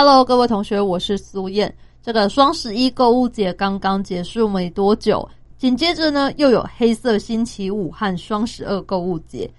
？Hello，各位同学，我是苏燕。这个双十一购物节刚刚结束没多久，紧接着呢又有黑色星期五和双十二购物节。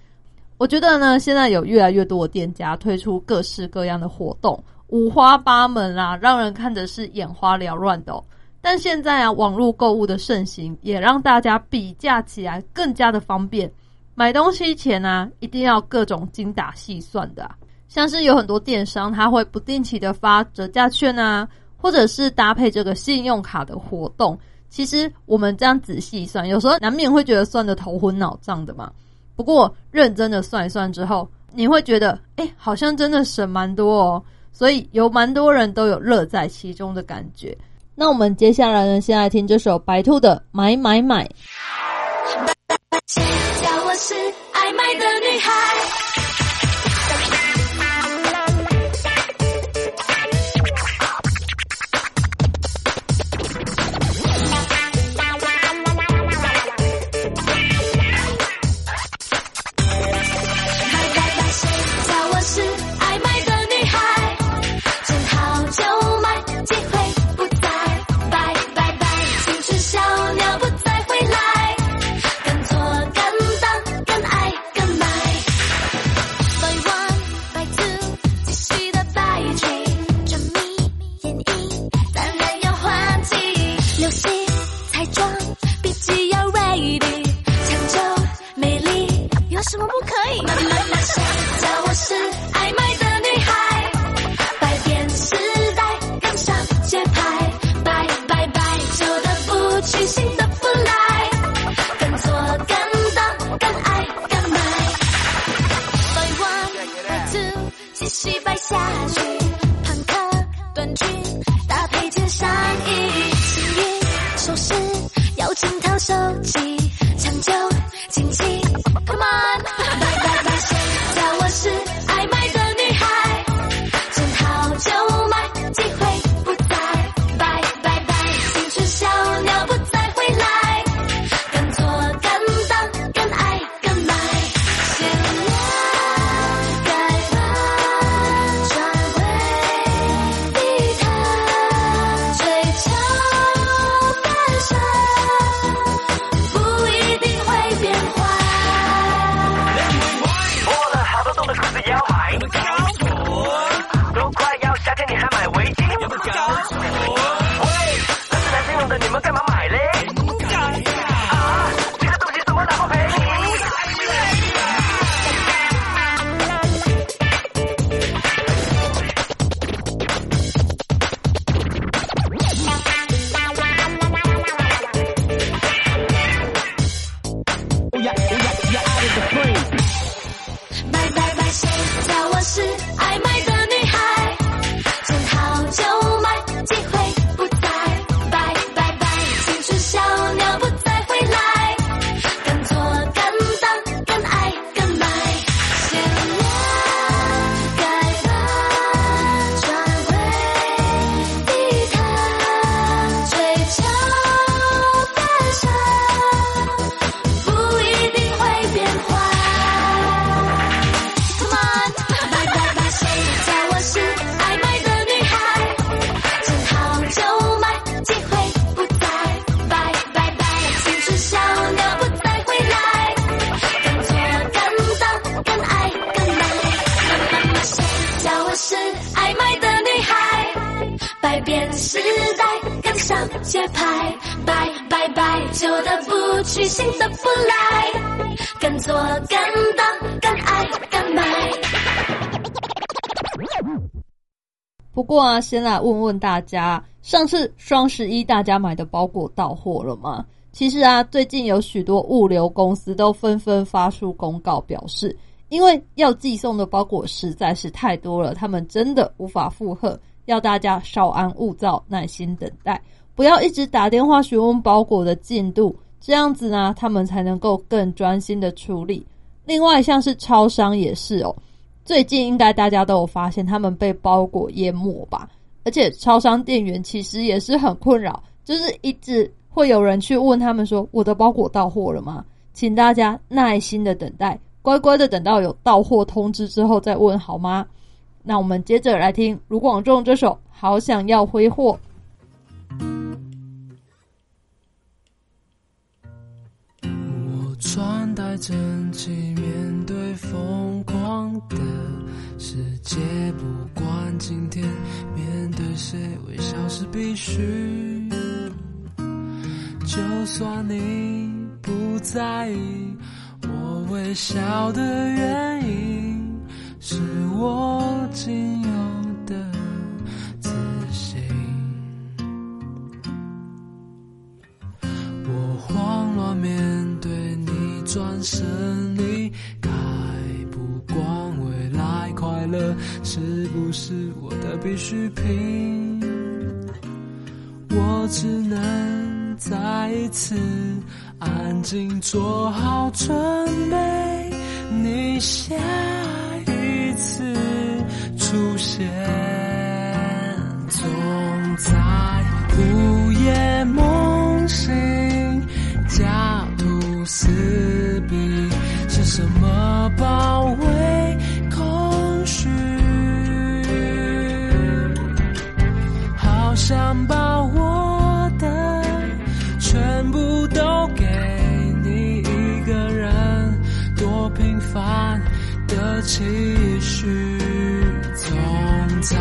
我觉得呢，现在有越来越多的店家推出各式各样的活动，五花八门啊，让人看着是眼花缭乱的。但现在啊，网络购物的盛行，也让大家比价起来更加的方便。买东西前啊，一定要各种精打细算的。像是有很多电商，它会不定期的发折价券啊，或者是搭配这个信用卡的活动。其实我们这样仔细算，有时候难免会觉得算的头昏脑胀的嘛。不过认真的算一算之后，你会觉得，哎，好像真的省蛮多哦。所以有蛮多人都有乐在其中的感觉。那我们接下来呢，先来听这首白兔的《买买买》。谁叫我是爱买的女孩。啊，先来问问大家，上次双十一大家买的包裹到货了吗？其实啊，最近有许多物流公司都纷纷发出公告，表示因为要寄送的包裹实在是太多了，他们真的无法负荷，要大家稍安勿躁，耐心等待，不要一直打电话询问包裹的进度，这样子呢，他们才能够更专心的处理。另外，像是超商也是哦，最近应该大家都有发现，他们被包裹淹没吧？而且超商店员其实也是很困扰，就是一直会有人去问他们说：“我的包裹到货了吗？”请大家耐心的等待，乖乖的等到有到货通知之后再问好吗？那我们接着来听卢广仲这首《好想要挥霍》。我穿戴整齐，面对疯狂的世界，不管今天面对谁，微笑是必须。就算你不在意，我微笑的原因是我仅有转身离开，不管未来快乐是不是我的必需品，我只能。再一次安静做好准备，你下一次出现，总在午夜梦醒，家家徒四壁，是什么包围空虚？好想把我的。全部都给你一个人，多平凡的期许，总在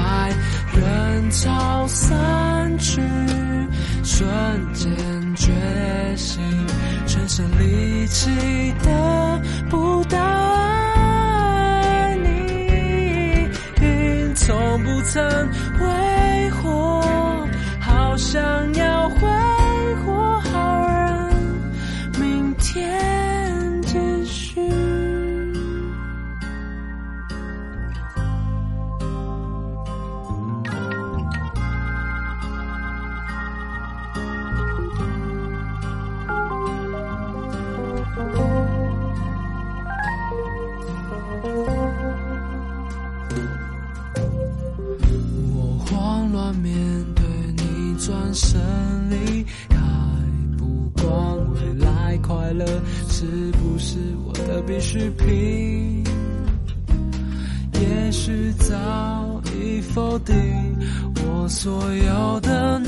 人潮散去，瞬间觉醒，这力气得不到爱你，从不曾挥霍，好想你。转身离开不管未来快乐是不是我的必需品也许早已否定我所有的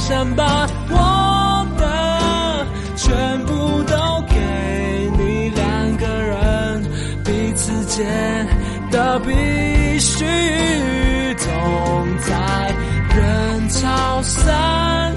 想把我的全部都给你，两个人彼此间的必须，总在人。潮散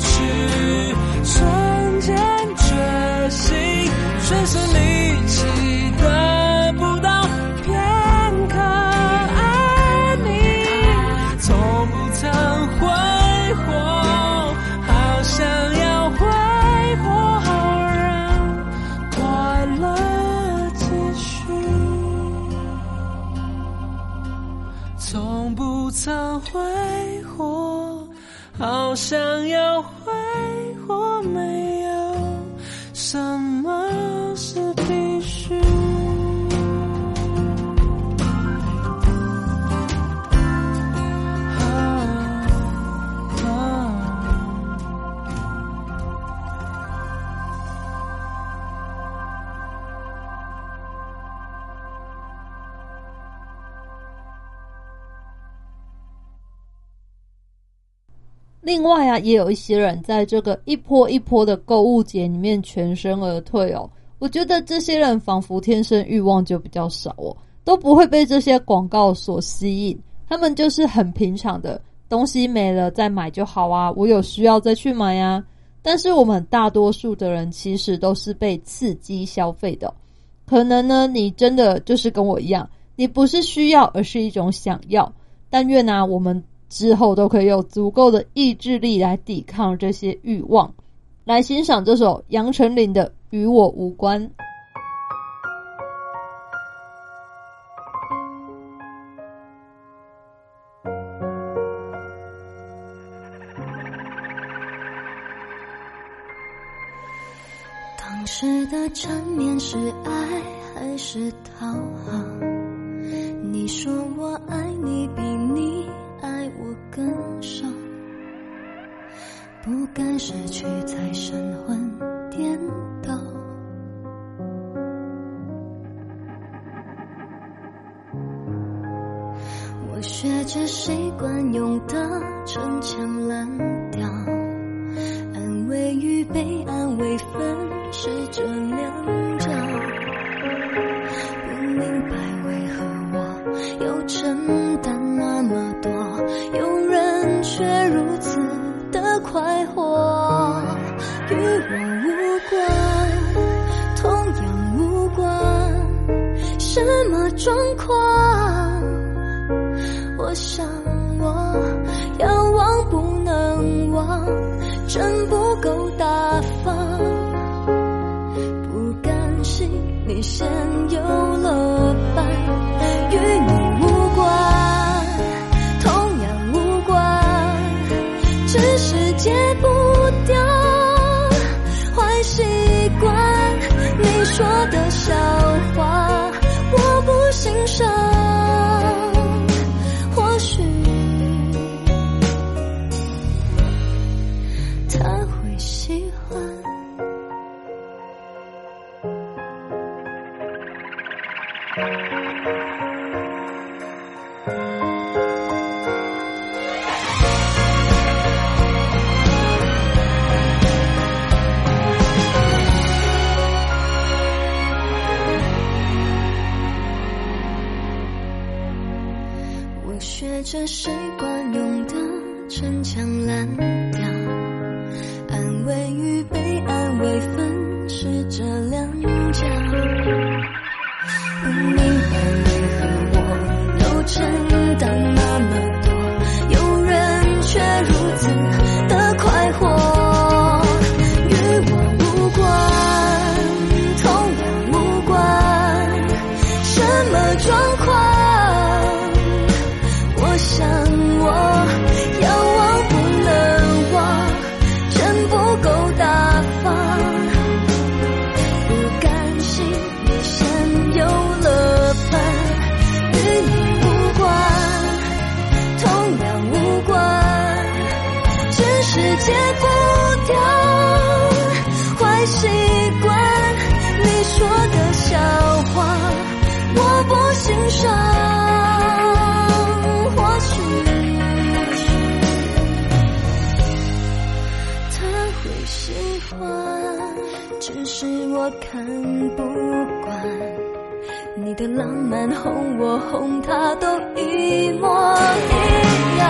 另外啊，也有一些人在这个一波一波的购物节里面全身而退哦。我觉得这些人仿佛天生欲望就比较少哦，都不会被这些广告所吸引。他们就是很平常的东西没了再买就好啊，我有需要再去买啊。但是我们大多数的人其实都是被刺激消费的，可能呢，你真的就是跟我一样，你不是需要，而是一种想要。但愿呢、我们之后都可以有足够的意志力来抵抗这些欲望。来欣赏这首杨丞琳的《与我无关》。当时的缠绵是爱还是讨好？你说我爱你比你我跟上，不甘失去才神魂颠倒。我学着习惯用的陈腔滥学着习惯用的陈腔滥调。安慰哄我哄他都一模一样，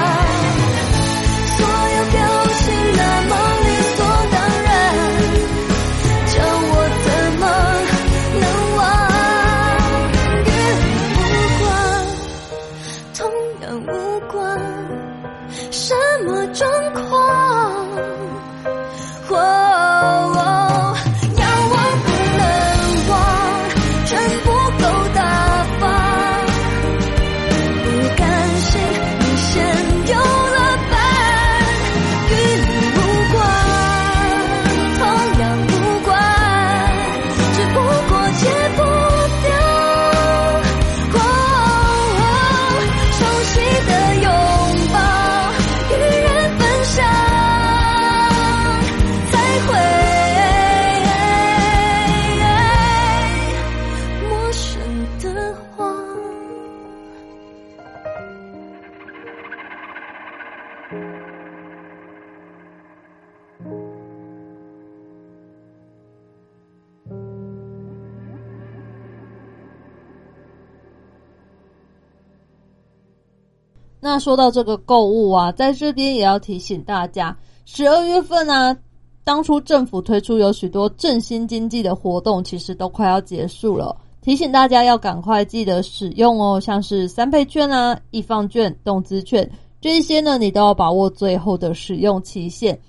那说到这个购物啊，在这边也要提醒大家，十二月份啊，当初政府推出有许多振兴经济的活动，其实都快要结束了。提醒大家要赶快记得使用哦，像是三倍券啊、易放券、动资券这一些呢，你都要把握最后的使用期限。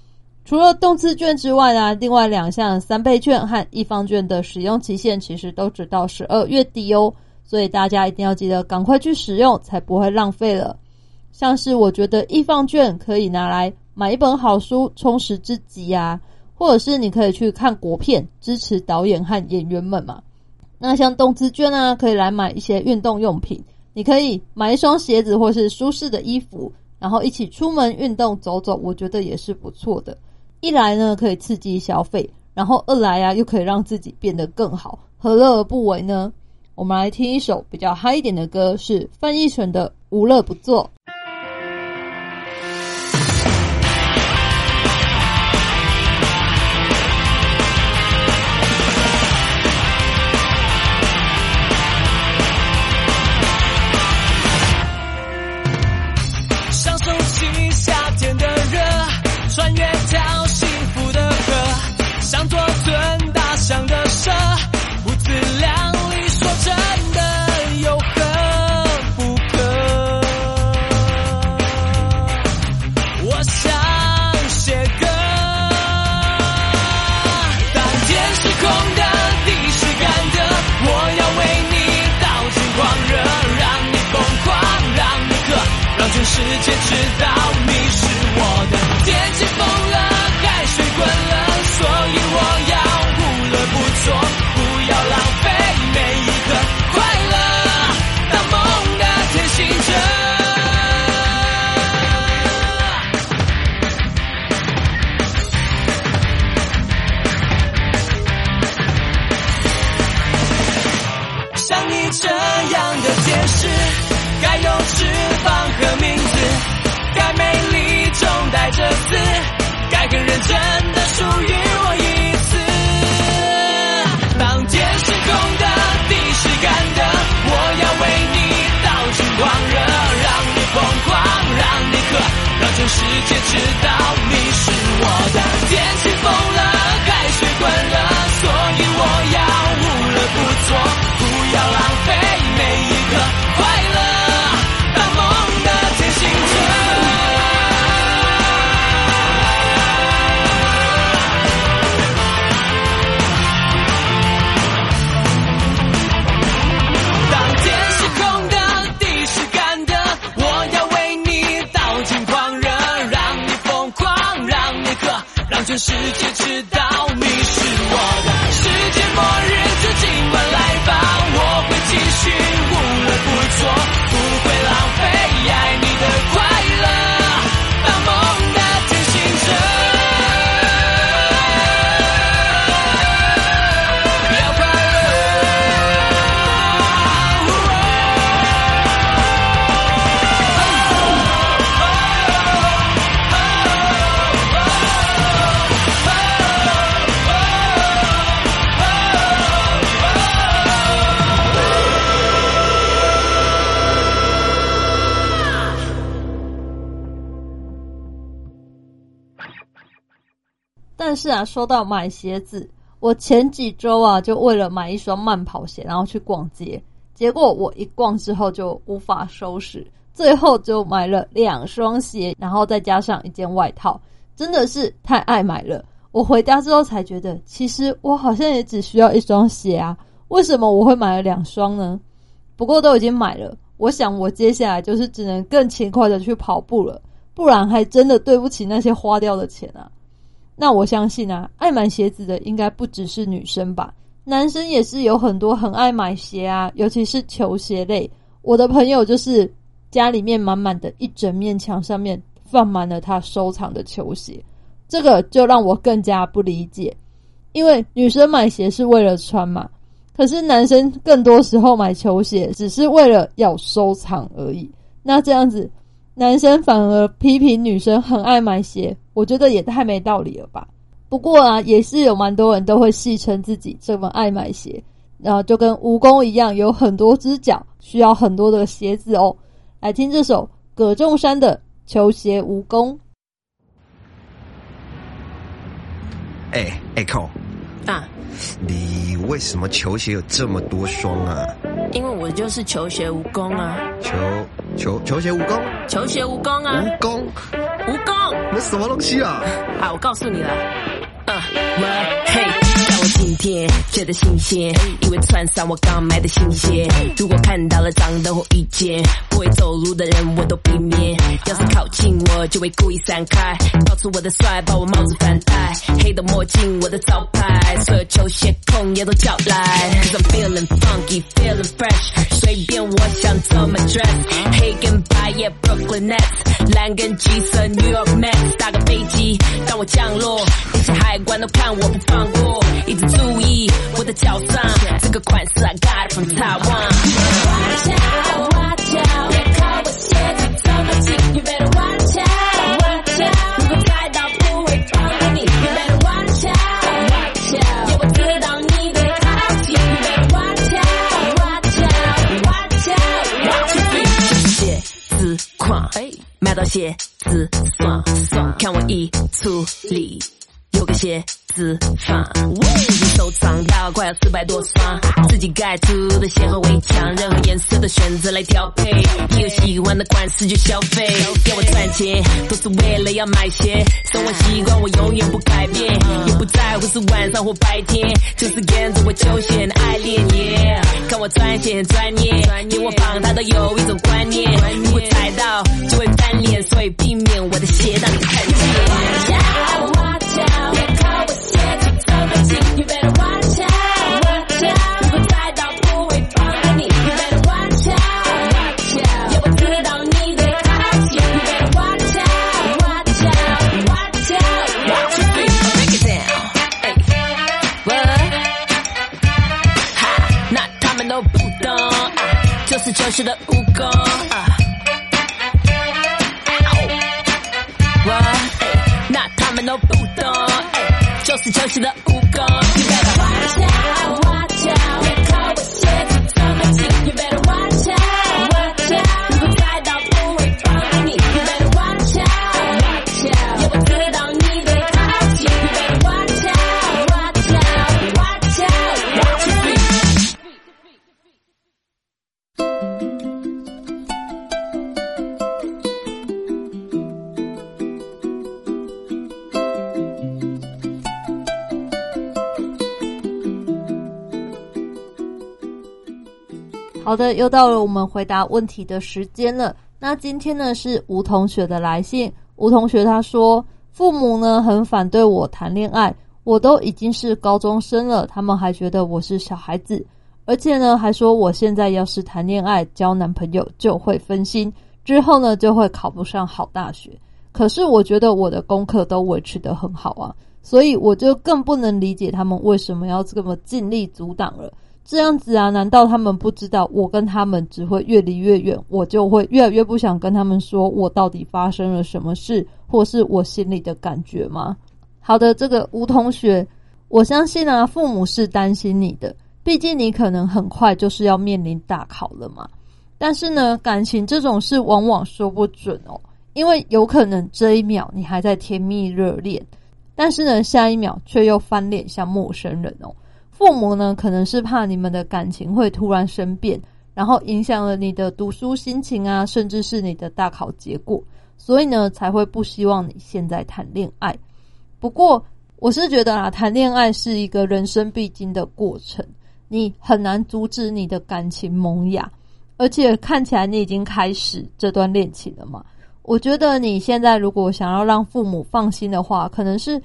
除了动资券之外啊，另外两项三倍券和易放券的使用期限其实都只到十二月底哦，所以大家一定要记得赶快去使用，才不会浪费了。像是我觉得易放券可以拿来买一本好书充实自己啊，或者是你可以去看国片支持导演和演员们嘛。那像动资券啊，可以来买一些运动用品，你可以买一双鞋子或是舒适的衣服，然后一起出门运动走走，我觉得也是不错的。一来呢可以刺激消费，然后二来啊又可以让自己变得更好，何乐而不为呢？我们来听一首比较嗨一点的歌，是范逸臣的《无乐不作》。全界知道你是我的。天气风世界是啊，说到买鞋子，我前几周啊就为了买一双慢跑鞋，然后去逛街，结果我一逛之后就无法收拾，最后就买了两双鞋，然后再加上一件外套，真的是太爱买了。我回家之后才觉得，其实我好像也只需要一双鞋啊，为什么我会买了两双呢？不过都已经买了，我想我接下来就是只能更勤快的去跑步了，不然还真的对不起那些花掉的钱啊。那我相信啊，爱买鞋子的应该不只是女生吧，男生也是有很多很爱买鞋啊，尤其是球鞋类。我的朋友就是家里面满满的一整面墙上面放满了他收藏的球鞋，这个就让我更加不理解，因为女生买鞋是为了穿嘛，可是男生更多时候买球鞋只是为了要收藏而已。那这样子，男生反而批评女生很爱买鞋，我觉得也太没道理了吧。不过啊，也是有蛮多人都会戏称自己这么爱买鞋，然后就跟蜈蚣一样，有很多只脚，需要很多的鞋子哦。来听这首葛仲山的《球鞋蜈蚣》。哎，Echo，啊，你为什么球鞋有这么多双啊？因为我就是球鞋蜈蚣啊，球球球鞋蜈蚣？球鞋蜈蚣啊，蜈蚣？蜈蚣？那什么东西啊？好，我告诉你了，呃，我嘿。今天觉得新鲜，因为穿上我刚买的新鞋。如果看到了脏的或遇见不会走路的人，我都避免。要是靠近我，就会故意闪开。告诉我的帅，把我帽子反戴。黑的墨镜，我的招牌。所有球鞋控也都叫来。Cause I'm feeling funky, feeling fresh。随便我想怎么 dress。黑跟白，yeah Brooklyn Nets。蓝跟橘色，New York Mets。搭个飞机，当我降落，那些海关都看我不放过。一直注意我的脚上这个款式，I got from Taiwan。Watch out, watch out，别靠我鞋子这么近，You better watch out, watch out。如果踩到不会放过你，You better watch out, watch out。因为我知道你的靠近，You better watch out, watch out, watch out。watch out。鞋子狂，买到鞋子爽爽，看我一处理。有个鞋子放，自己收藏到快要四百多双，自己盖出的鞋和围墙，任何颜色的选择来调配，你有喜欢的款式就消费。给我赚钱都是为了要买鞋，生活习惯我永远不改变，也不在乎是晚上或白天，就是跟着我球鞋爱恋。耶。看我穿鞋很专业，因为我仿他都有一种观念，如果踩到就会翻脸，所以避免我的鞋让你看见。这是的武功，那他们都不懂，就是这起的武功。好的，又到了我们回答问题的时间了。那今天呢是吴同学的来信。吴同学他说，父母呢很反对我谈恋爱，我都已经是高中生了，他们还觉得我是小孩子，而且呢还说我现在要是谈恋爱交男朋友就会分心，之后呢就会考不上好大学。可是我觉得我的功课都维持得很好啊，所以我就更不能理解他们为什么要这么尽力阻挡了。这样子啊？难道他们不知道我跟他们只会越离越远？我就会越来越不想跟他们说我到底发生了什么事，或是我心里的感觉吗？好的，这个吴同学，我相信啊，父母是担心你的，毕竟你可能很快就是要面临大考了嘛。但是呢，感情这种事往往说不准哦，因为有可能这一秒你还在甜蜜热恋，但是呢，下一秒却又翻脸像陌生人哦。父母呢，可能是怕你们的感情会突然生变，然后影响了你的读书心情啊，甚至是你的大考结果，所以呢，才会不希望你现在谈恋爱。不过，我是觉得啊，谈恋爱是一个人生必经的过程，你很难阻止你的感情萌芽，而且看起来你已经开始这段恋情了嘛。我觉得你现在如果想要让父母放心的话，可能是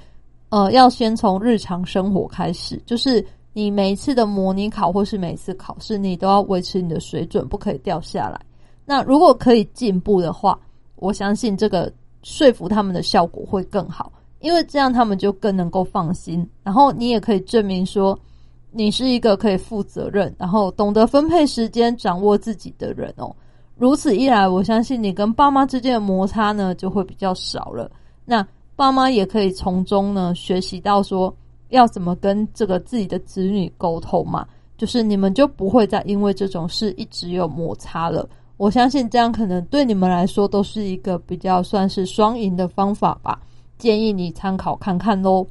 呃，要先从日常生活开始，就是。你每一次的模拟考或是每次考试，你都要维持你的水准，不可以掉下来。那如果可以进步的话，我相信这个说服他们的效果会更好，因为这样他们就更能够放心。然后你也可以证明说，你是一个可以负责任，然后懂得分配时间、掌握自己的人哦。如此一来，我相信你跟爸妈之间的摩擦呢就会比较少了。那爸妈也可以从中呢学习到说。要怎么跟这个自己的子女沟通嘛？就是你们就不会再因为这种事一直有摩擦了。我相信这样可能对你们来说都是一个比较算是双赢的方法吧，建议你参考看看喽。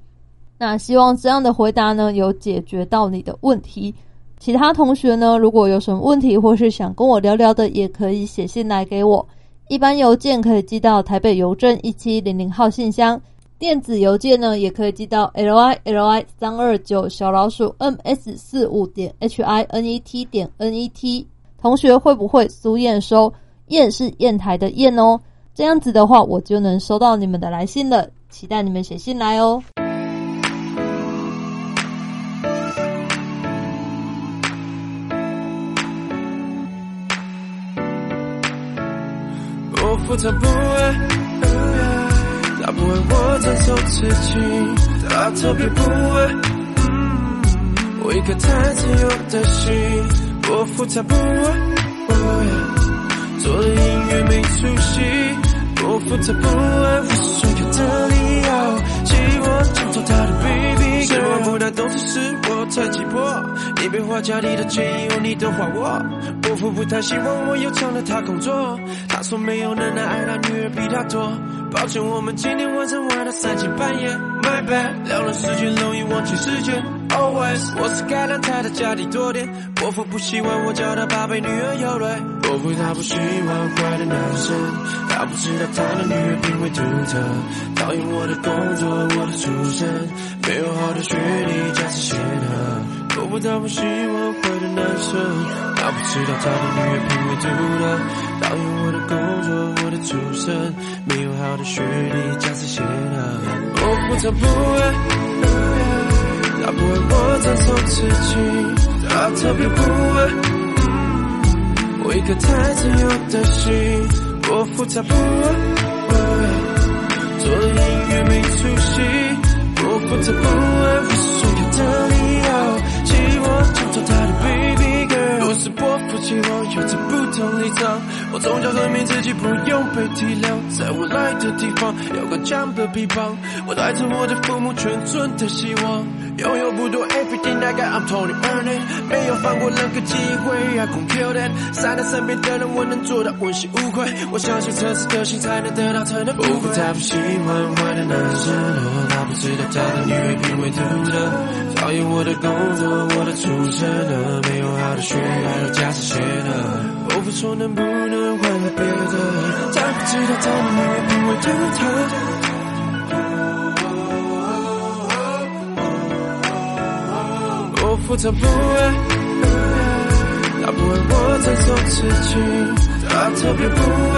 那希望这样的回答呢有解决到你的问题。其他同学呢，如果有什么问题或是想跟我聊聊的，也可以写信来给我。一般邮件可以寄到台北邮政一七零零号信箱，电子邮件呢也可以寄到 l i l i 三二九小老鼠 m s 四五点 h i n e t 点 n e t。同学会不会苏验收？验是砚台的砚哦。这样子的话，我就能收到你们的来信了。期待你们写信来哦。复杂不爱，他不爱我承受刺激，他特别不爱。我一颗太自由的心，我复杂不爱，做的音乐没出息，我复杂不爱，我所有的理由，寂寞就做他的 baby，是我不太懂事是我太急迫，你别花家里的钱以后你的花我，伯父不太希望我又抢了他工作，他说没有能耐爱他女儿比他多，抱歉我们今天晚上玩到三更半夜，My bad，聊了时间容易忘记时间。Always，我是该让他的家里多点。伯父不希望我叫他宝贝女儿有泪。伯父他不喜欢坏的男生，他不知道他的女儿品味独特。讨厌我的工作，我的出身，没有好的学历，家世显赫。伯父他不喜欢坏的男生，他不知道他的女儿品味独特。讨厌我的工作，我的出身，没有好的学历，家世显赫。伯父他不爱。他不爱我承受刺激，他特别不爱。我一颗太自由的心，我复杂不爱。做的音乐没出息，我复杂不爱。我所有的理由，寂寞就做他的 baby girl。我是伯父期望有着不同立场，我从小证明自己不用被体谅，在我来的地方有个强的臂膀，我带着我的父母全村的希望。拥有不多，everything I got I'm Tony earning，没有放过任何机会，I gon' kill that。善待身边的人，我能做到问心无愧。我相信诚实的心才能得到承认。不过他不喜欢坏的男生，他不知道他的女人品味独特。讨厌我的工作，我的出身，没有好的学历，还有家世显赫。伯父说能不能换个别的？他不知道他的女人品味独特。我复杂不爱，他不爱我承受刺激，他特别不爱。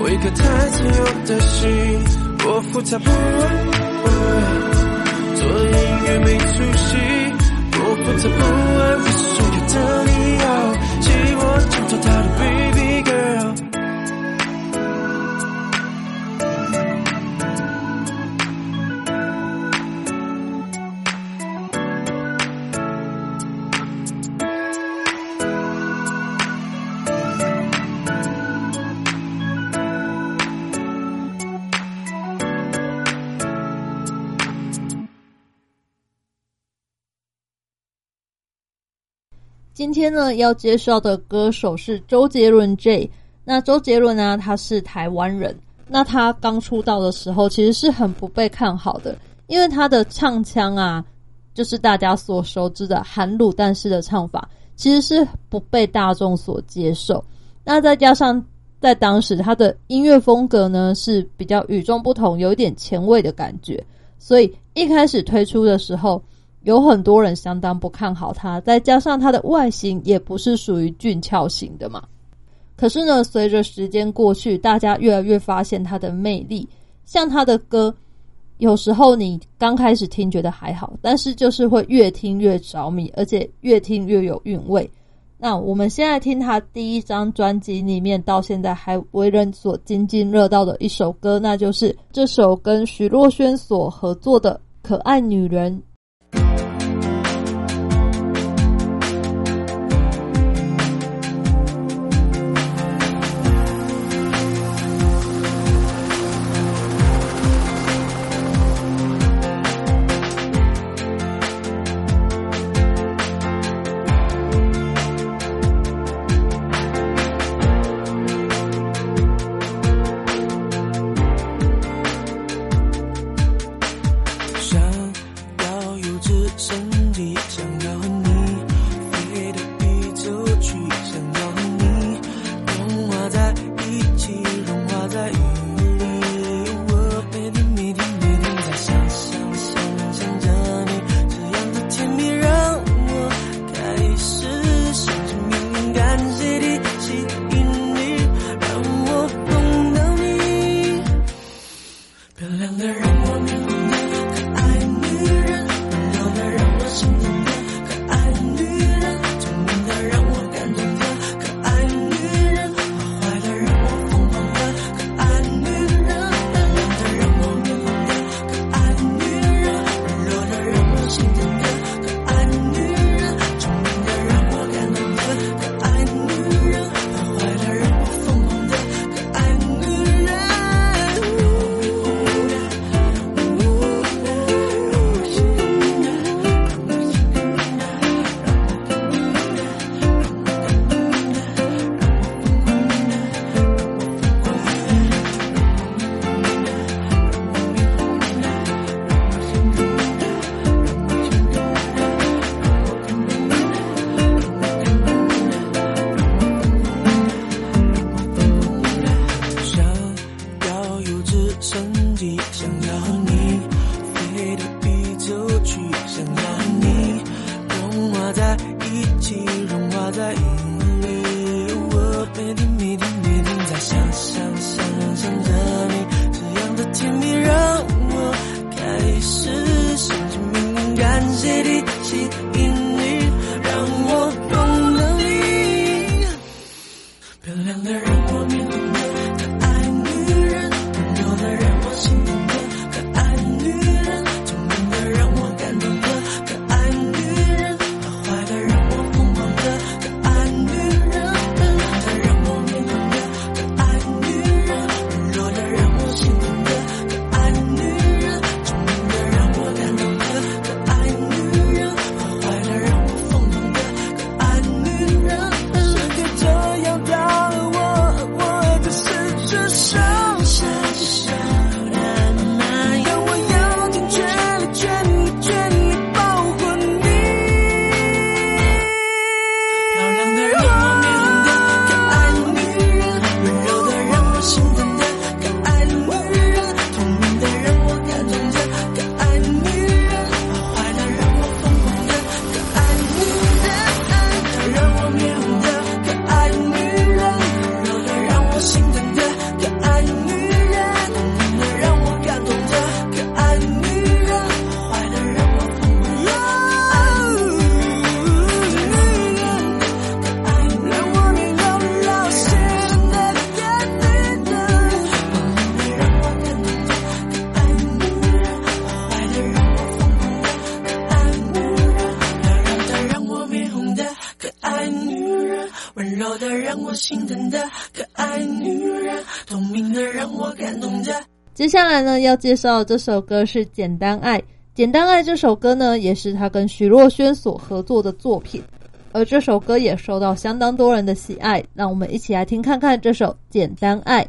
我一颗太自由的心，我复杂不爱。做音乐没出息，我复杂不爱。我今天呢，要介绍的歌手是周杰伦 J。那周杰伦呢，他是台湾人。那他刚出道的时候，其实是很不被看好的，因为他的唱腔啊，就是大家所熟知的含卤蛋式的唱法，其实是不被大众所接受。那再加上在当时他的音乐风格呢是比较与众不同，有一点前卫的感觉，所以一开始推出的时候。有很多人相当不看好他，再加上他的外形也不是属于俊俏型的嘛。可是呢，随着时间过去，大家越来越发现他的魅力。像他的歌，有时候你刚开始听觉得还好，但是就是会越听越着迷，而且越听越有韵味。那我们现在听他第一张专辑里面到现在还为人所津津乐道的一首歌，那就是这首跟徐若瑄所合作的《可爱女人》。要介绍的这首歌是《简单爱》。《简单爱》这首歌呢，也是他跟徐若瑄所合作的作品，而这首歌也受到相当多人的喜爱。让我们一起来听看看这首《简单爱》。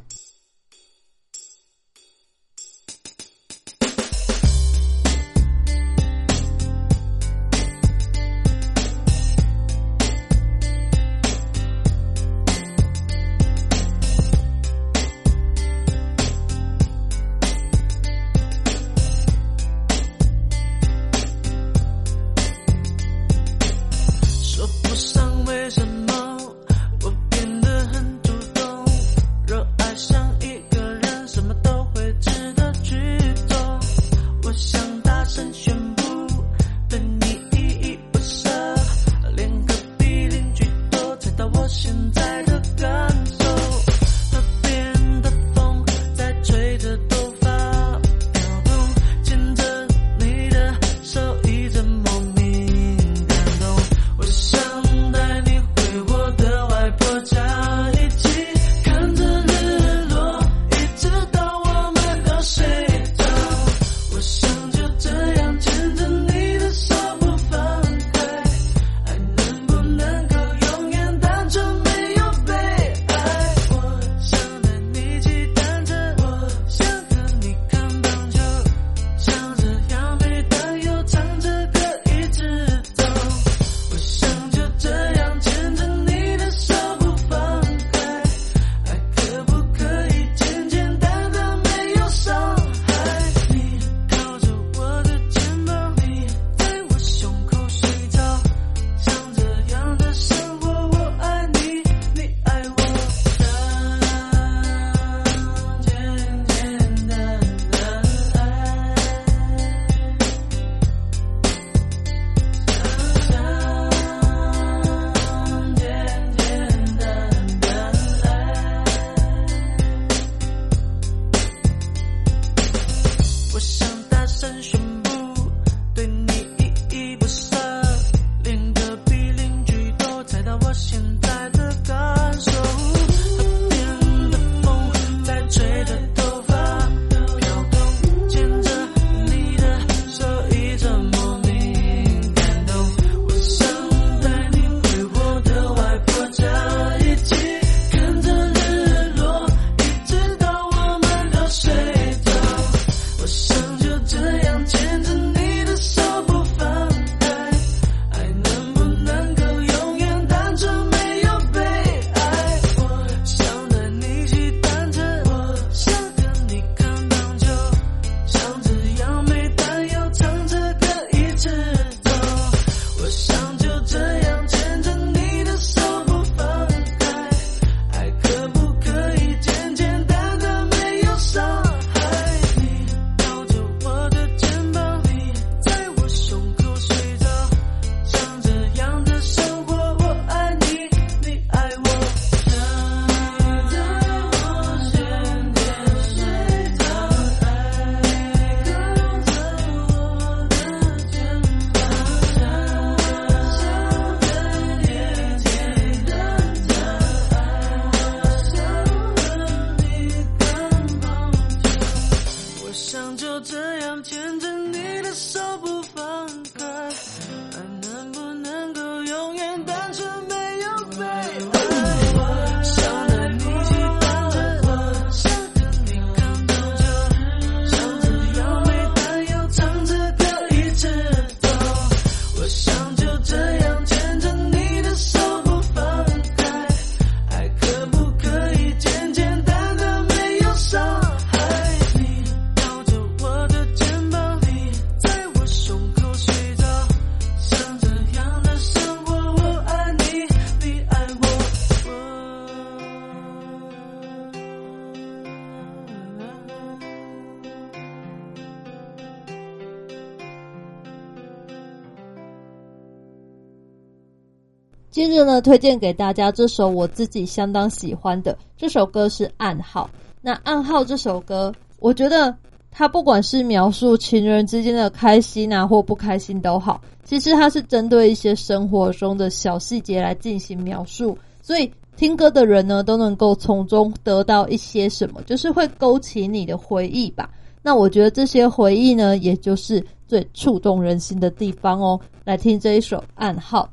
接着呢，推荐给大家这首我自己相当喜欢的。这首歌是暗号，那暗号这首歌我觉得它不管是描述情人之间的开心啊或不开心都好，其实它是针对一些生活中的小细节来进行描述。所以听歌的人呢，都能够从中得到一些什么，就是会勾起你的回忆吧。那我觉得这些回忆呢，也就是最触动人心的地方哦。来听这一首暗号。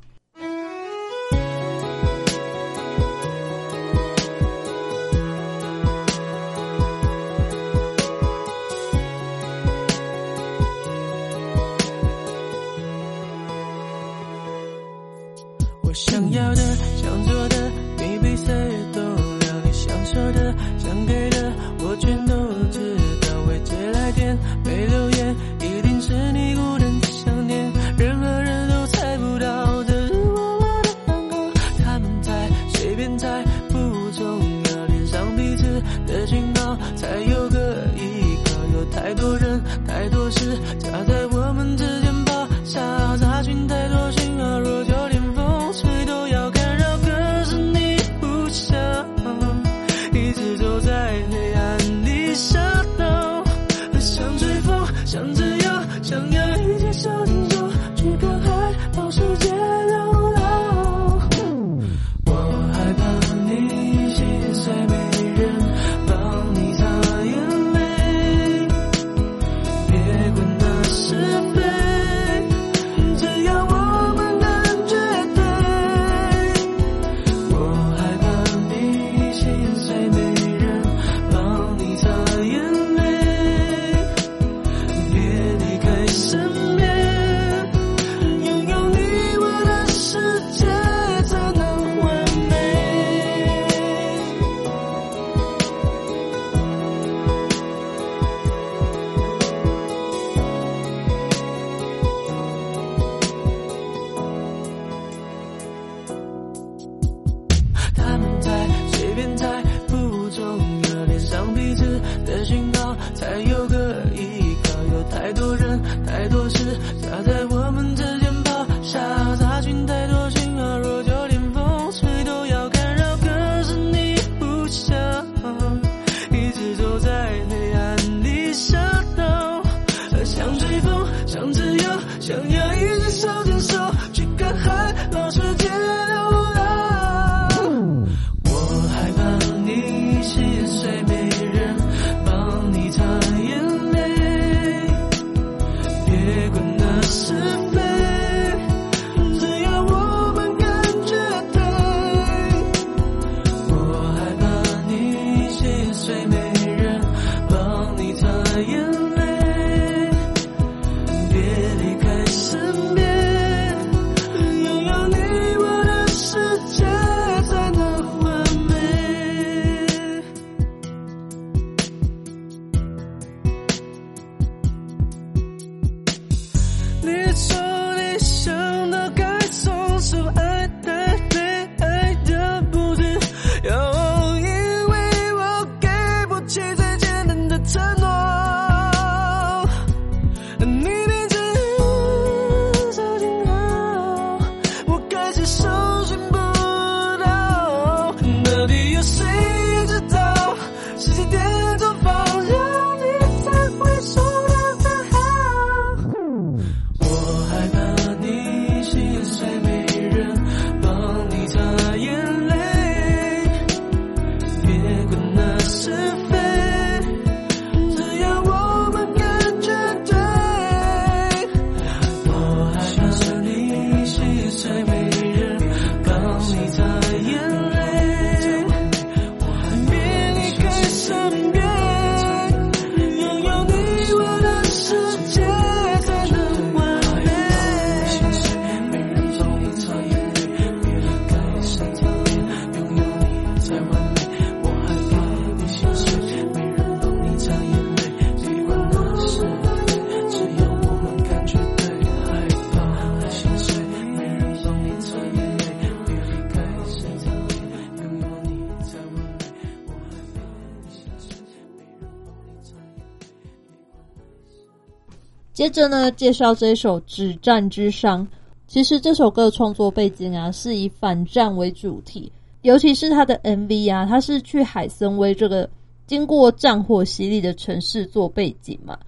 接着呢，介绍这一首《止战之殇》。其实这首歌的创作背景啊，是以反战为主题，尤其是它的 MV 啊，它是去海森威这个经过战火洗礼的城市做背景嘛，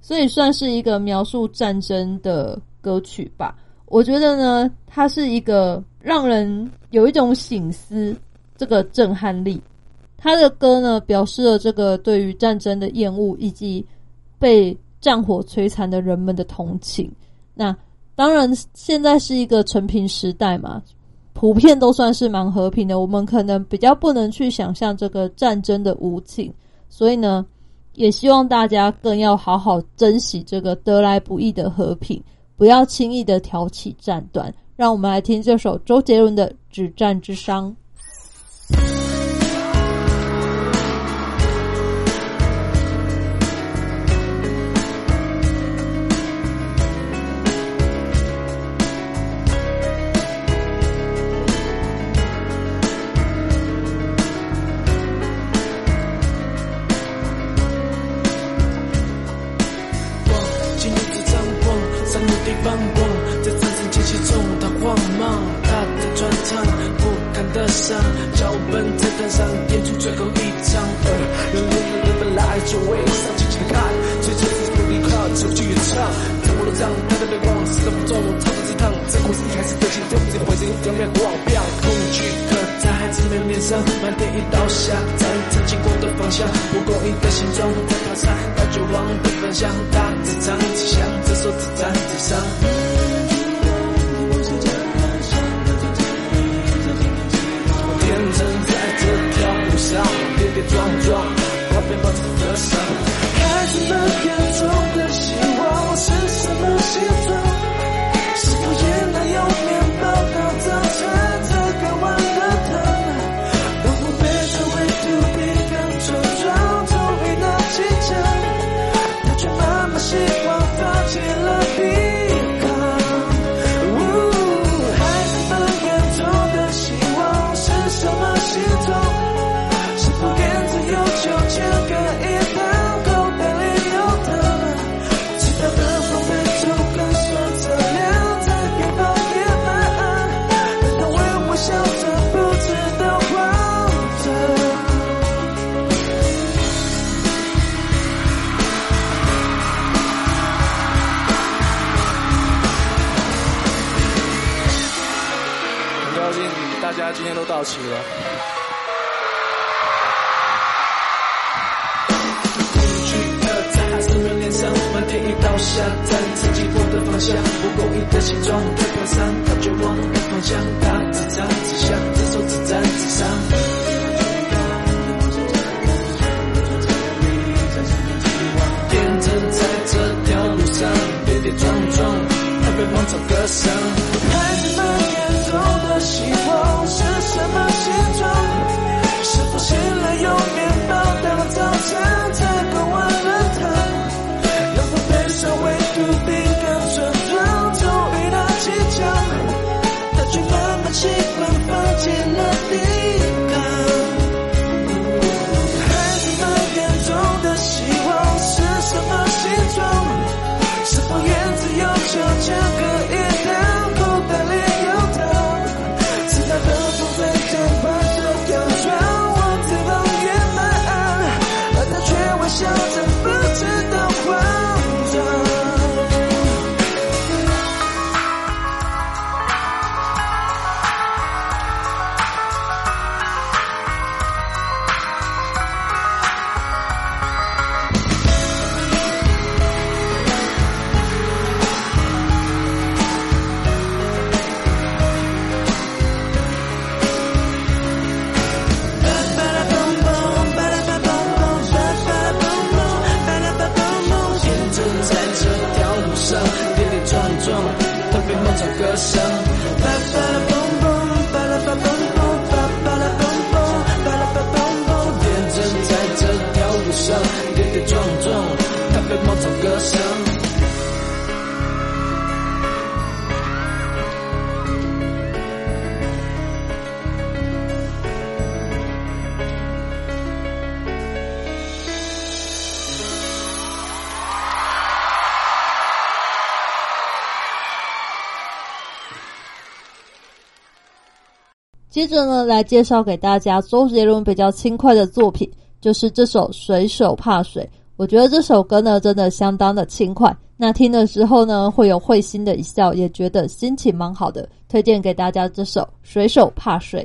所以算是一个描述战争的歌曲吧。我觉得呢，它是一个让人有一种醒思这个震撼力。他的歌呢，表示了这个对于战争的厌恶以及被战火摧残的人们的同情。那当然，现在是一个成平时代嘛，普遍都算是蛮和平的。我们可能比较不能去想象这个战争的无情，所以呢，也希望大家更要好好珍惜这个得来不易的和平，不要轻易的挑起战端。让我们来听这首周杰伦的《止战之殇》。下站自己获的方向蒲公英的形状太飘散它绝望的方向她只唱只想这首止战之伤恶夜天真在这条路上跌跌撞撞她被狂草割伤孩子们眼中的希望是什么形状是否醒来有面包当早餐接着呢，来介绍给大家周杰伦比较轻快的作品，就是这首《水手怕水》。我觉得这首歌呢，真的相当的轻快。那听的时候呢，会有会心的一笑，也觉得心情蛮好的。推荐给大家这首《水手怕水》。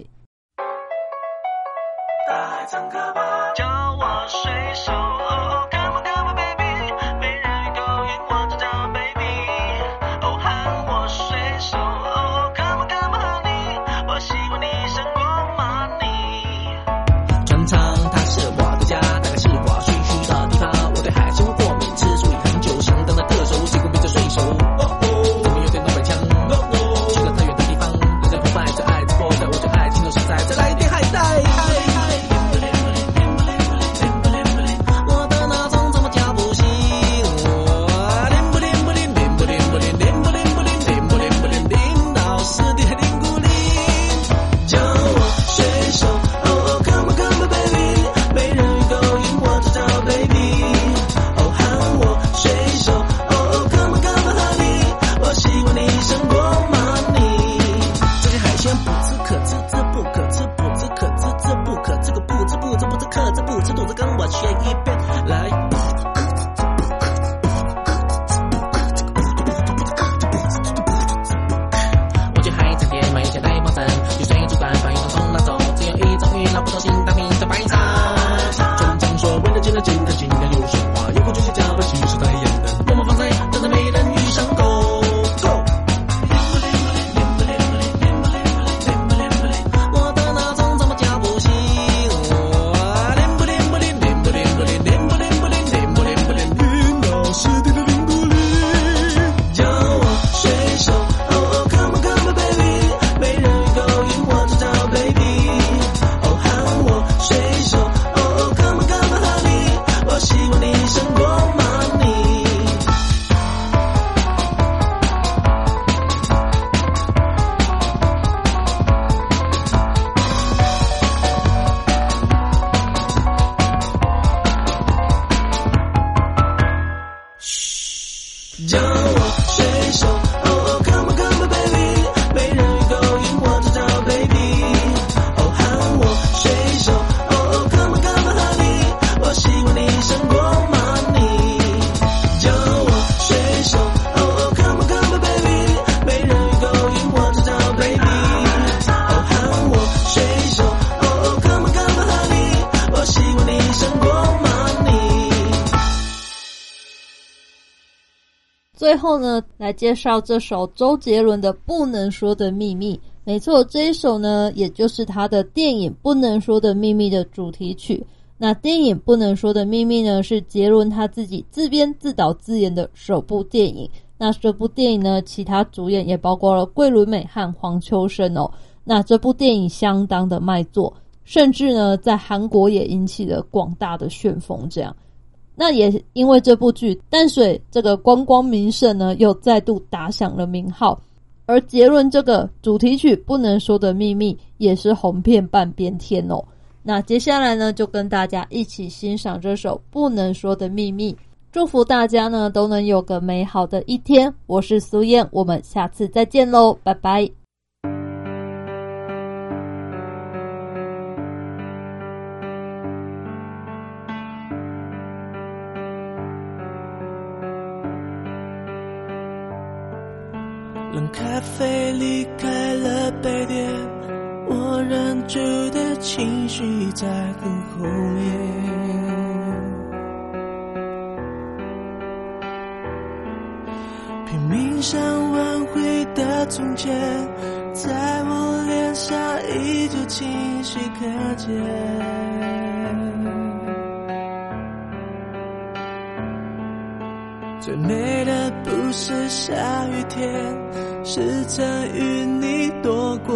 后呢，来介绍这首周杰伦的《不能说的秘密》。没错，这一首呢，也就是他的电影《不能说的秘密》的主题曲。那电影《不能说的秘密》呢，是杰伦他自己自编自导自演的首部电影。那这部电影呢，其他主演也包括了桂纶镁和黄秋生哦。那这部电影相当的卖座，甚至呢，在韩国也引起了广大的旋风。这样。那也因为这部剧，淡水这个观光名胜呢，又再度打响了名号。而杰伦这个主题曲《不能说的秘密》也是红遍半边天哦。那接下来呢，就跟大家一起欣赏这首《不能说的秘密》，祝福大家呢都能有个美好的一天。我是苏燕，我们下次再见喽，拜拜。旧的情绪在很后面。拼命想挽回的从前，在我脸上依旧清晰可见。最美的不是下雨天，是曾与你躲过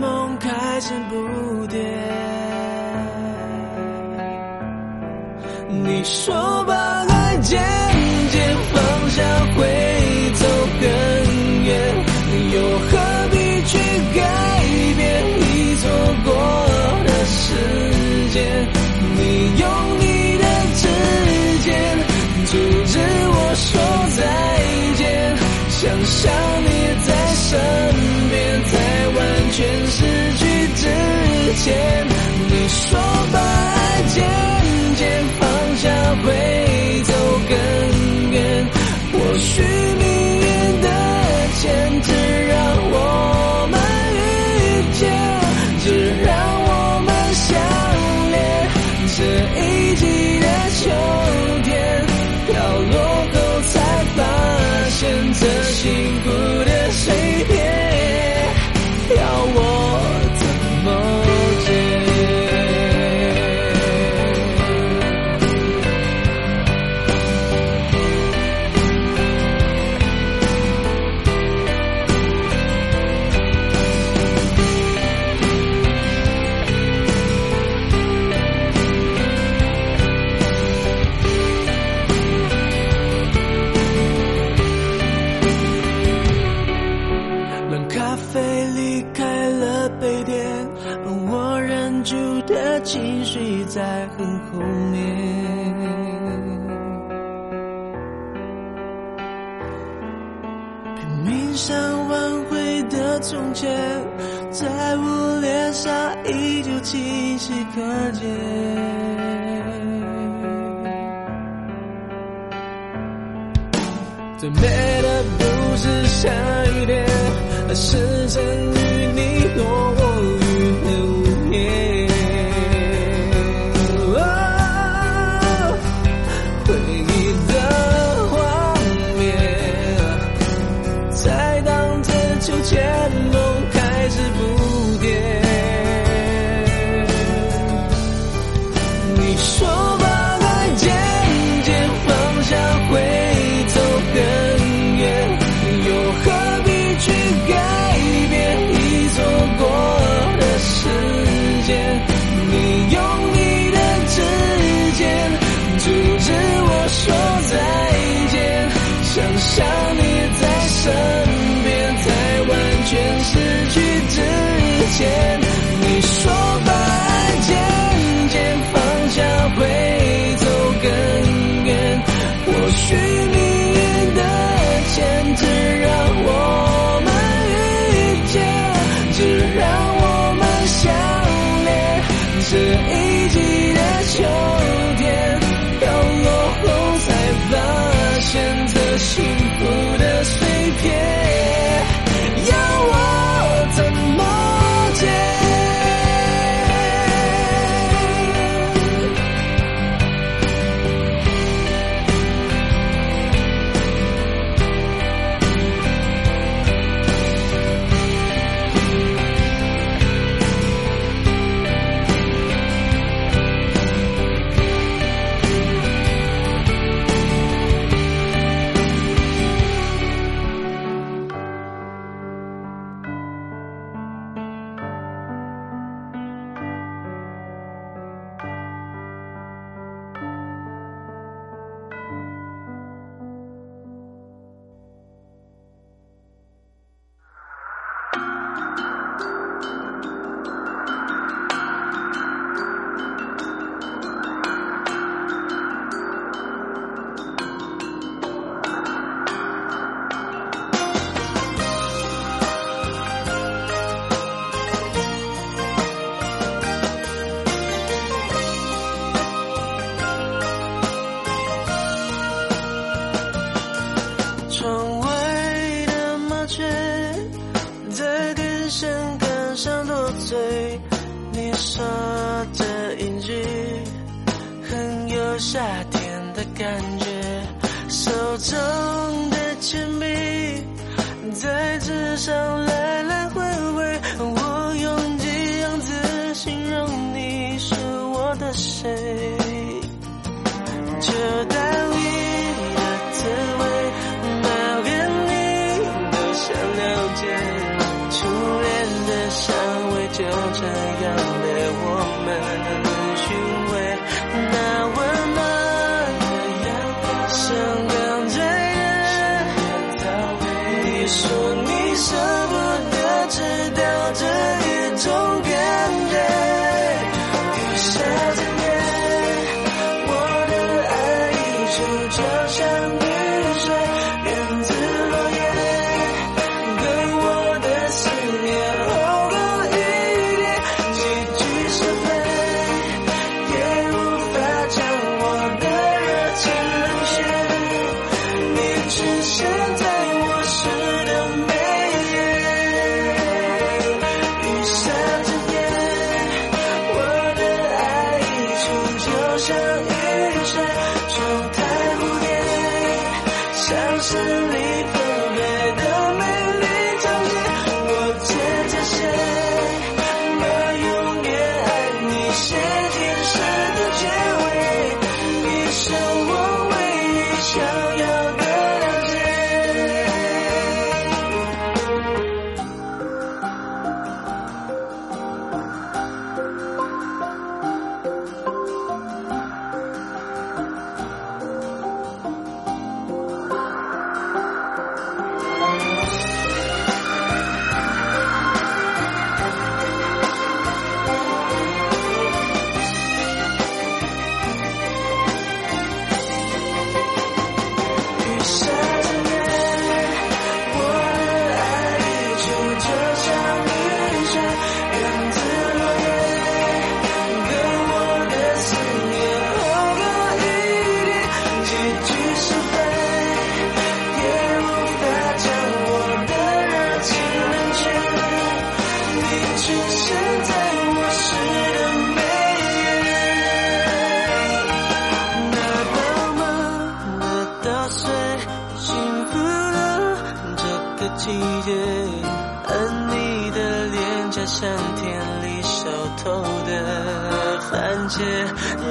梦开始不甜你说把爱渐渐放下会走更远又何必去改变？已错过的时间你用你的指尖阻止我说再见想象你在身你说把爱渐渐放下会走更远，或许命运的牵制。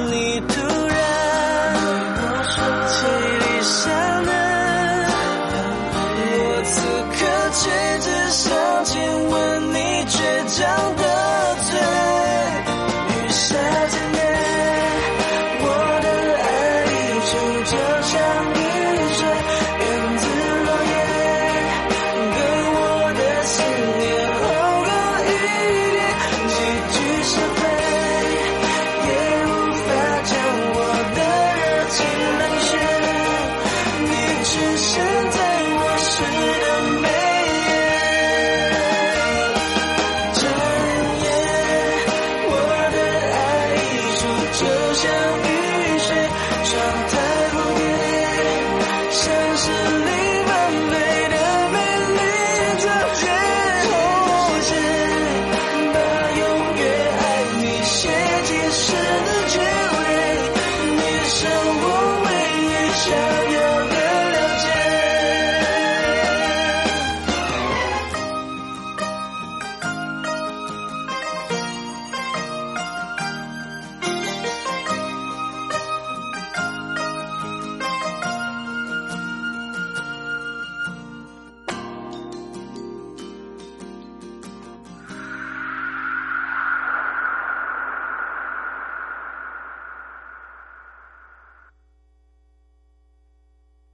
你